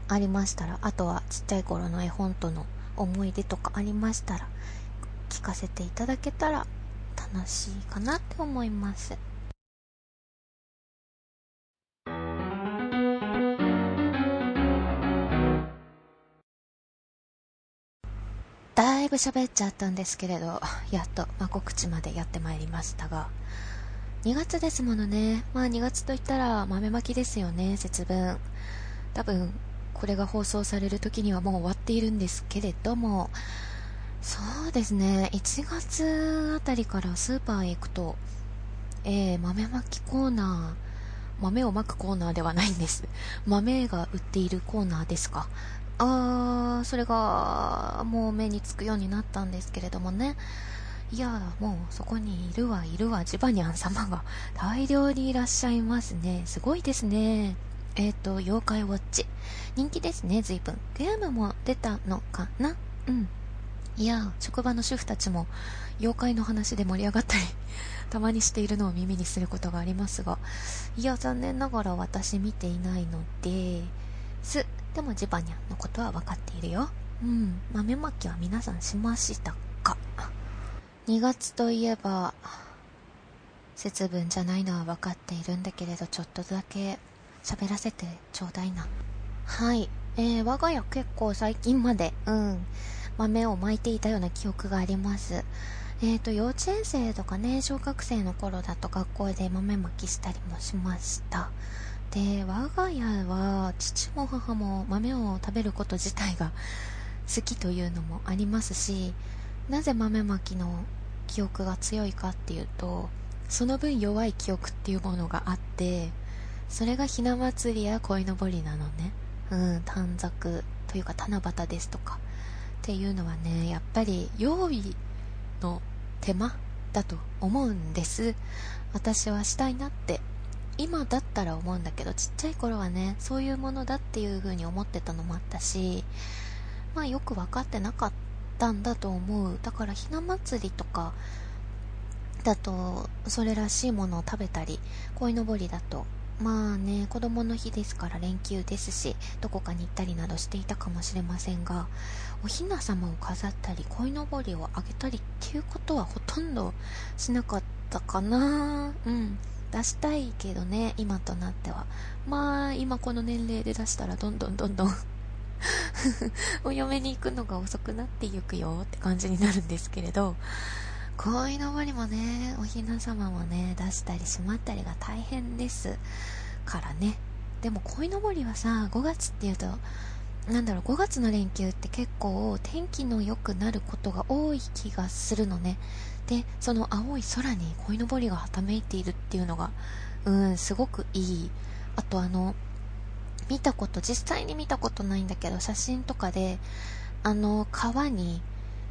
ありましたら、あとはちっちゃい頃の絵本との思い出とかありましたら、聞かせていただけたら楽しいかなって思います。だいぶ喋っちゃったんですけれど、やっと、まあ、告知までやってまいりましたが、2月ですものね。まあ2月と言ったら豆まきですよね、節分。多分、これが放送される時にはもう終わっているんですけれども、そうですね、1月あたりからスーパーへ行くと、えー、豆まきコーナー、豆をまくコーナーではないんです。豆が売っているコーナーですか。あー、それが、もう目につくようになったんですけれどもね。いやもうそこにいるわ、いるわ、ジバニャン様が大量にいらっしゃいますね。すごいですね。えっ、ー、と、妖怪ウォッチ。人気ですね、随分。ゲームも出たのかな？うん。いや職場の主婦たちも妖怪の話で盛り上がったり たまにしているのを耳にすることがありますが、いや、残念ながら私見ていないので、す。でもジバニャンのことは分かっているよ。うん。豆まきは皆さんしましたか ?2 月といえば、節分じゃないのは分かっているんだけれど、ちょっとだけ喋らせてちょうだいな。はい。えー、我が家結構最近まで、うん、豆をまいていたような記憶があります。えっ、ー、と、幼稚園生とかね、小学生の頃だと学校で豆まきしたりもしました。で我が家は父も母も豆を食べること自体が好きというのもありますしなぜ豆まきの記憶が強いかっていうとその分弱い記憶っていうものがあってそれがひな祭りや鯉のぼりなのねうん短冊というか七夕ですとかっていうのはねやっぱり用意の手間だと思うんです。私はしたいなって。今だったら思うんだけどちっちゃい頃はねそういうものだっていう風に思ってたのもあったしまあよく分かってなかったんだと思う。だからひな祭りとかだとそれらしいものを食べたり鯉のぼりだと。まあね子供の日ですから連休ですしどこかに行ったりなどしていたかもしれませんがおひな様を飾ったり鯉のぼりをあげたりっていうことはほとんどしなかったかなうん出したいけどね、今となっては。まあ、今この年齢で出したらどんどんどんどん お嫁に行くのが遅くなっていくよって感じになるんですけれど、鯉のぼりもね、おひな様もね、出したりしまったりが大変ですからね。でも鯉のぼりはさ、5月っていうと、なんだろう、5月の連休って結構天気の良くなることが多い気がするのね。でその青い空に鯉のぼりがはためいているっていうのがうんすごくいい。あとあの見たこと実際に見たことないんだけど写真とかであの川に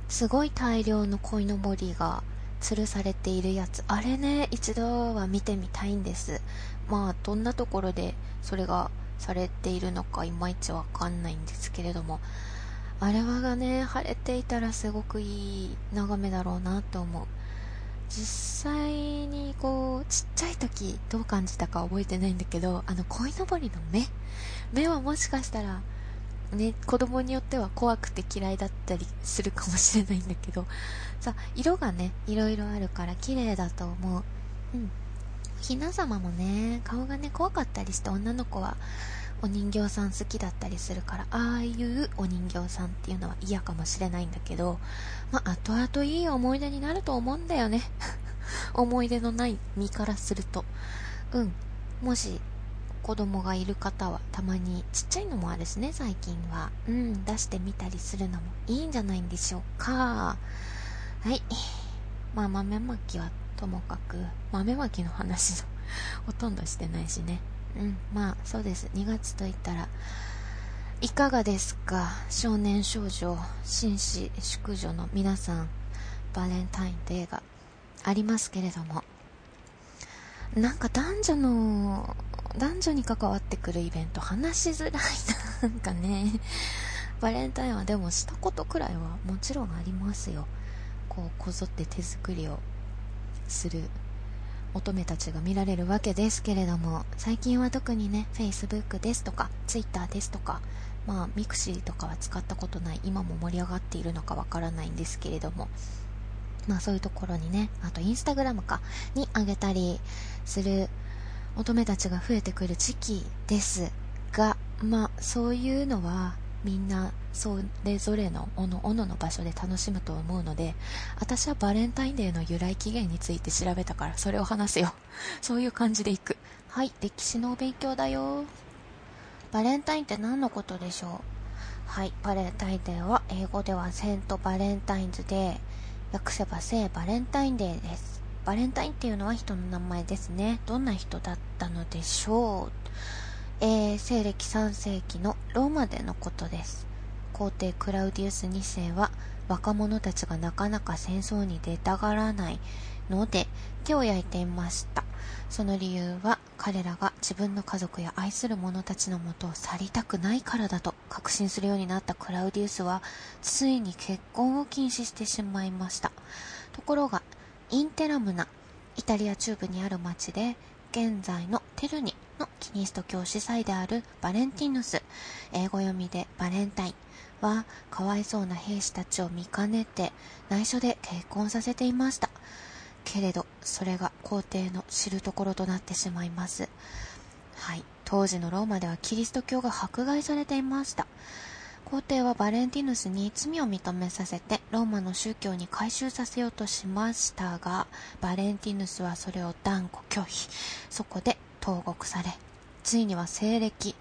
すごい大量の鯉のぼりが吊るされているやつ。あれね一度は見てみたいんです。まあどんなところでそれがされているのかいまいちわかんないんですけれどもあれはがね、晴れていたらすごくいい眺めだろうなって思う。実際にこう、ちっちゃい時どう感じたか覚えてないんだけど、あの、鯉のぼりの目目はもしかしたら、ね、子供によっては怖くて嫌いだったりするかもしれないんだけど、さ、色がね、いろいろあるから綺麗だと思う。うん。ひな様もね、顔がね、怖かったりして女の子は、お人形さん好きだったりするからああいうお人形さんっていうのは嫌かもしれないんだけどまあ後々いい思い出になると思うんだよね。思い出のない身からすると。うん。もし子供がいる方はたまにちっちゃいのもあるしね最近は。うん。出してみたりするのもいいんじゃないんでしょうか。はい。まあ豆まきはともかく豆まきの話のほとんどしてないしねうん、まあそうです。2月といったら、いかがですか？少年少女、紳士、淑女の皆さん、バレンタインデーがありますけれども、なんか男女の、男女に関わってくるイベント話しづらいな、んかね。バレンタインはでもしたことくらいはもちろんありますよ。こう、こぞって手作りをする乙女たちが見られるわけですけれども最近は特にね Facebook ですとか Twitter ですとかまあミクシーとかは使ったことない今も盛り上がっているのかわからないんですけれどもまあそういうところにねあとインスタグラムとかにあげたりする乙女たちが増えてくる時期ですがまあそういうのはみんなそれぞれのおのおのの場所で楽しむと思うので私はバレンタインデーの由来起源について調べたからそれを話すよ。そういう感じでいく。はい歴史のお勉強だよ。バレンタインって何のことでしょう？はいバレンタインデーは英語ではセントバレンタインズデー。訳せば聖バレンタインデーです。バレンタインっていうのは人の名前ですね。どんな人だったのでしょう？えー、西暦3世紀のローマでのことです。皇帝クラウディウス2世は若者たちがなかなか戦争に出たがらないので手を焼いていました。その理由は彼らが自分の家族や愛する者たちのもとを去りたくないからだと確信するようになったクラウディウスはついに結婚を禁止してしまいました。ところがインテラムナイタリア中部にある町で現在のテルニのキリスト教司祭であるバレンティヌス。英語読みでバレンタインはかわいそうな兵士たちを見かねて内緒で結婚させていました。けれどそれが皇帝の知るところとなってしまいます。はい。当時のローマではキリスト教が迫害されていました。皇帝はバレンティヌスに罪を認めさせてローマの宗教に改宗させようとしましたがバレンティヌスはそれを断固拒否そこで投獄されついには西暦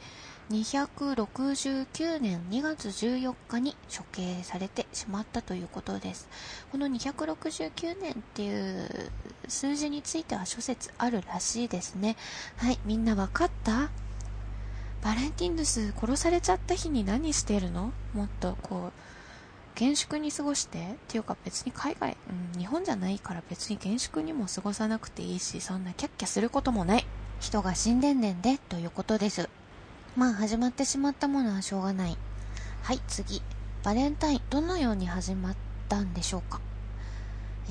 269年2月14日に処刑されてしまったということです。この269年っていう数字については諸説あるらしいですね。はい、みんなわかった？バレンティンヌス殺されちゃった日に何してるの？もっとこう、厳粛に過ごしてっていうか別に海外、うん、日本じゃないから別に厳粛にも過ごさなくていいし、そんなキャッキャすることもない。人が死んでんねんでということです。まあ始まってしまったものはしょうがない。はい、次。バレンタイン、どのように始まったんでしょうか？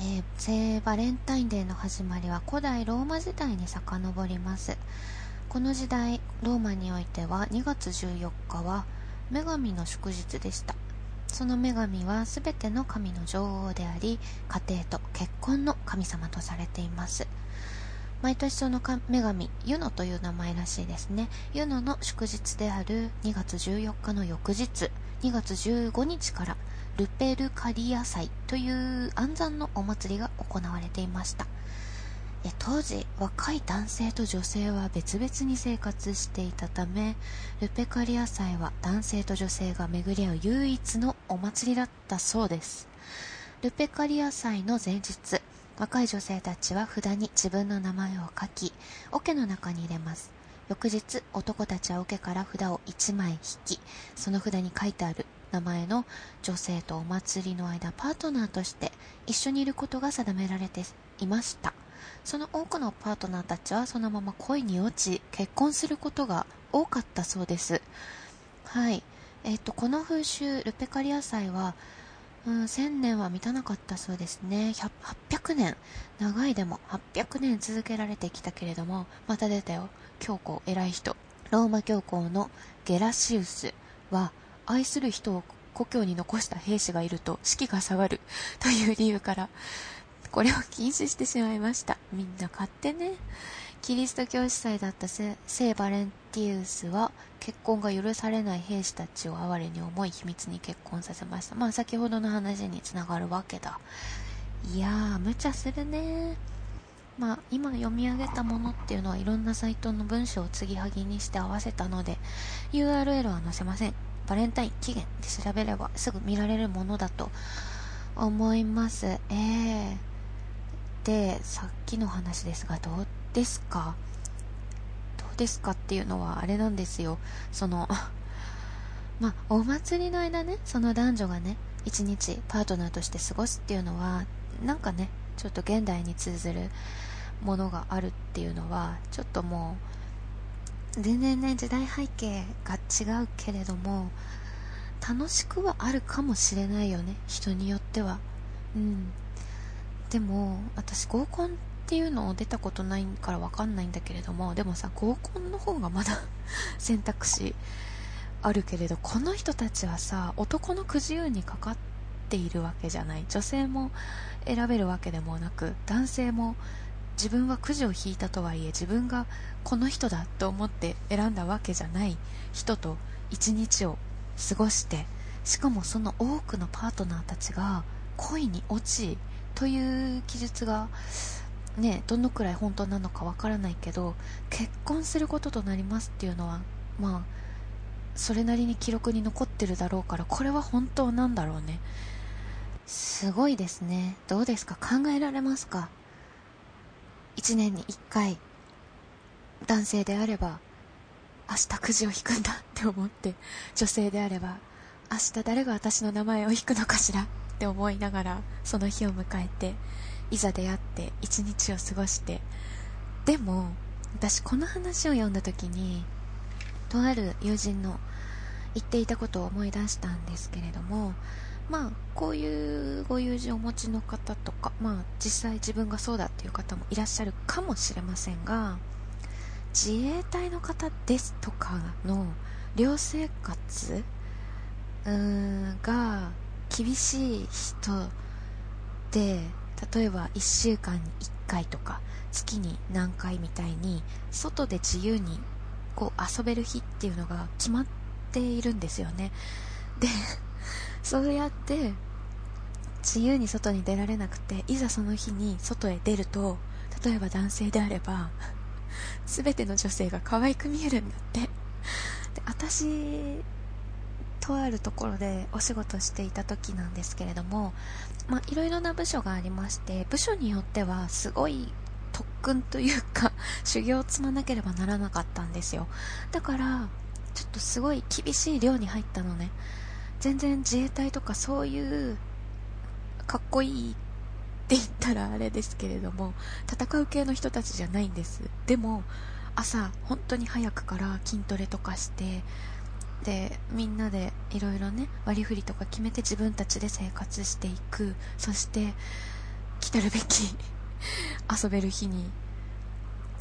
えー、聖バレンタインデーの始まりは古代ローマ時代に遡ります。この時代、ローマにおいては2月14日は女神の祝日でした。その女神は全ての神の女王であり、家庭と結婚の神様とされています。毎年その女神、ユノという名前らしいですね。ユノの祝日である2月14日の翌日、2月15日からルペルカリア祭という暗算のお祭りが行われていました。当時、若い男性と女性は別々に生活していたため、ルペカリア祭は男性と女性が巡り合う唯一のお祭りだったそうです。ルペカリア祭の前日、若い女性たちは札に自分の名前を書き、桶の中に入れます。翌日、男たちは桶から札を1枚引き、その札に書いてある名前の女性とお祭りの間パートナーとして一緒にいることが定められていました。その多くのパートナーたちはそのまま恋に落ち、結婚することが多かったそうです。はい。え、ー、と、この風習、ルペカリア祭は、うん、1000年は満たなかったそうですね。800年。長いでも800年続けられてきたけれども、また出たよ。教皇、偉い人。ローマ教皇のゲラシウスは、愛する人を故郷に残した兵士がいると士気が下がるという理由から、これを禁止してしまいました。みんな買ってね。キリスト教司祭だった聖バレンティウスは結婚が許されない兵士たちを哀れに思い秘密に結婚させました。まあ先ほどの話につながるわけだ。いやー、無茶するねまあ今読み上げたものっていうのはいろんなサイトの文章を継ぎはぎにして合わせたので URL は載せません。バレンタイン期限で調べればすぐ見られるものだと思います。えー。で、さっきの話ですが、どうですか？どうですかっていうのはあれなんですよ。その まあ、お祭りの間ね、その男女がね、一日パートナーとして過ごすっていうのは、なんかね、ちょっと現代に通ずるものがあるっていうのは、ちょっともう、全然ね、時代背景が違うけれども、楽しくはあるかもしれないよね、人によっては。うん。でも、私合コンっていうのを出たことないからわかんないんだけれどもでもさ合コンの方がまだ 選択肢あるけれどこの人たちはさ男のく自由にかかっているわけじゃない。女性も選べるわけでもなく男性も自分はくじを引いたとはいえ自分がこの人だと思って選んだわけじゃない。人と一日を過ごしてしかもその多くのパートナーたちが恋に落ちという記述がねどのくらい本当なのかわからないけど結婚することとなりますっていうのはまあそれなりに記録に残ってるだろうからこれは本当なんだろうね。すごいですね。どうですか？考えられますか？1年に1回男性であれば明日くじを引くんだって思って女性であれば明日誰が私の名前を引くのかしら？っって思いながらその日を迎えていざ出会って一日を過ごしてでも私この話を読んだ時にとある友人の言っていたことを思い出したんですけれどもまあこういうご友人をお持ちの方とかまあ実際自分がそうだっていう方もいらっしゃるかもしれませんが自衛隊の方ですとかの寮生活うーんが厳しい人で例えば1週間に1回とか月に何回みたいに外で自由にこう遊べる日っていうのが決まっているんですよね。でそうやって自由に外に出られなくていざその日に外へ出ると例えば男性であれば全ての女性が可愛く見えるんだって。で私とあるところでお仕事していた時なんですけれどもまあいろいろな部署がありまして部署によってはすごい特訓というか 修行を積まなければならなかったんですよ。だからちょっとすごい厳しい寮に入ったのね。全然自衛隊とかそういうかっこいいって言ったらあれですけれども戦う系の人たちじゃないんです。でも朝本当に早くから筋トレとかしてでみんなでいろいろね割り振りとか決めて自分たちで生活していく。そして来たるべき 遊べる日に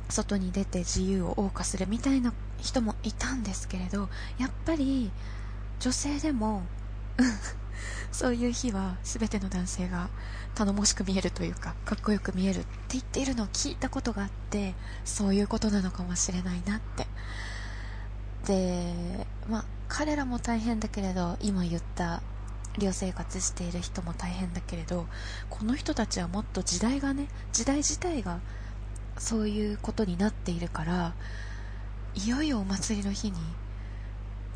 外に出て自由を謳歌するみたいな人もいたんですけれどやっぱり女性でも そういう日は全ての男性が頼もしく見えるというかかっこよく見えるって言っているのを聞いたことがあってそういうことなのかもしれないなってでまあ彼らも大変だけれど今言った寮生活している人も大変だけれどこの人たちはもっと時代がね時代自体がそういうことになっているからいよいよお祭りの日に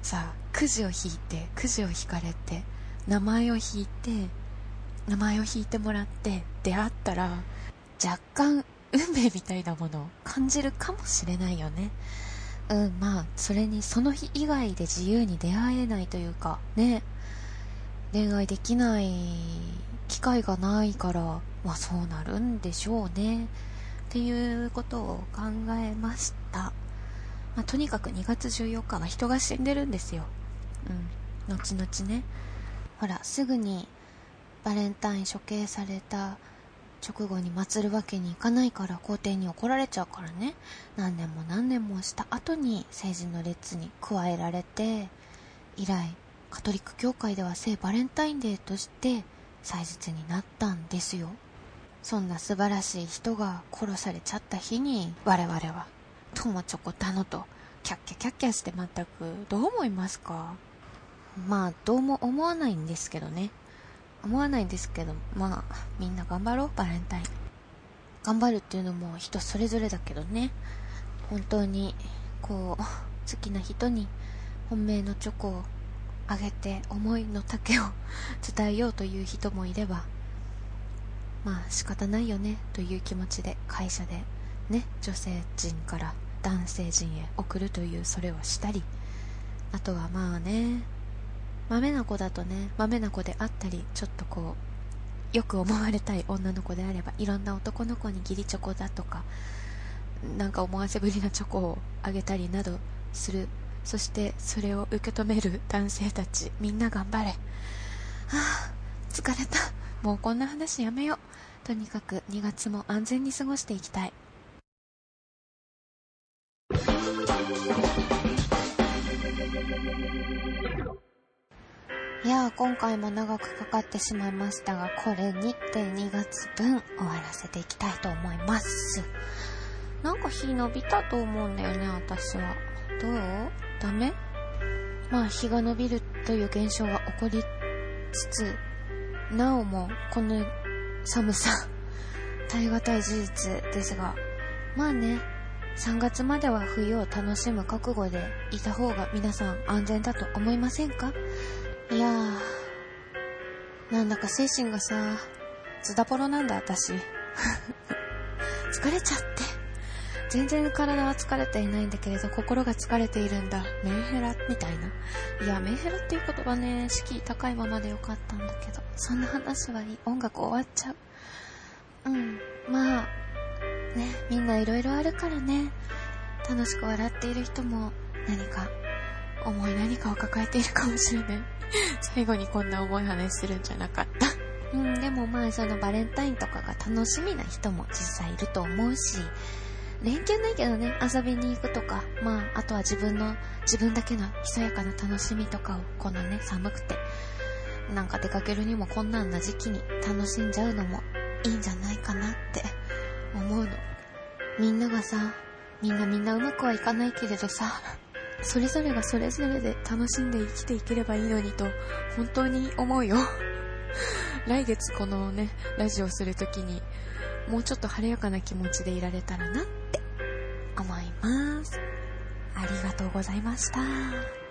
さあくじを引いてくじを引かれて名前を引いて名前を引いてもらって出会ったら若干運命みたいなものを感じるかもしれないよね。うんまあそれにその日以外で自由に出会えないというかね。恋愛できない機会がないからまあそうなるんでしょうね。っていうことを考えました、まあ、とにかく2月14日は人が死んでるんですよ。うん。後々ね。ほらすぐにバレンタイン処刑された直後に祭るわけにいかないから皇帝に怒られちゃうからね。何年も何年もした後に成人の列に加えられて以来カトリック教会では聖バレンタインデーとして祭日になったんですよ。そんな素晴らしい人が殺されちゃった日に我々は友チョコタノとキャッキャキャッキャして全くどう思いますか？まあどうも思わないんですけどね。思わないんですけどまあみんな頑張ろうバレンタイン。頑張るっていうのも人それぞれだけどね。本当にこう好きな人に本命のチョコをあげて思いの丈を伝えようという人もいればまあ仕方ないよねという気持ちで会社でね女性陣から男性陣へ送るというそれをしたりあとはまあね豆な子だとね豆な子であったりちょっとこうよく思われたい女の子であればいろんな男の子に義理チョコだとかなんか思わせぶりなチョコをあげたりなどする。そしてそれを受け止める男性たちみんな頑張れ。はあ疲れた。もうこんな話やめよう。とにかく2月も安全に過ごしていきたい。さあ、今回も長くかかってしまいましたが、これにて2月分終わらせていきたいと思います。なんか日伸びたと思うんだよね、私は。どう？ダメ？まあ、日が伸びるという現象が起こりつつ、なおもこの寒さ、耐え難い事実ですが、まあね、3月までは冬を楽しむ覚悟でいた方が皆さん安全だと思いませんか？いやー、なんだか精神がさ、ズダポロなんだ私。疲れちゃって。全然体は疲れていないんだけれど、心が疲れているんだ。メンヘラみたいな。いや、メンヘラっていう言葉ね、敷居高いままでよかったんだけど、そんな話はいい。音楽終わっちゃう。うん、まあ、ね、みんないろいろあるからね。楽しく笑っている人も何か重い何かを抱えているかもしれない。最後にこんな重い話するんじゃなかった。うん、でもまあそのバレンタインとかが楽しみな人も実際いると思うし、連休ないけどね、遊びに行くとか、まあ、あとは自分の、自分だけのひそやかな楽しみとかを、このね、寒くて、なんか出かけるにも困難な時期に楽しんじゃうのもいいんじゃないかなって思うの。みんながさ、みんなみんなうまくはいかないけれどさ、それぞれがそれぞれで楽しんで生きていければいいのにと、本当に思うよ。来月このね、ラジオするときに、もうちょっと晴れやかな気持ちでいられたらなって思います。ありがとうございました。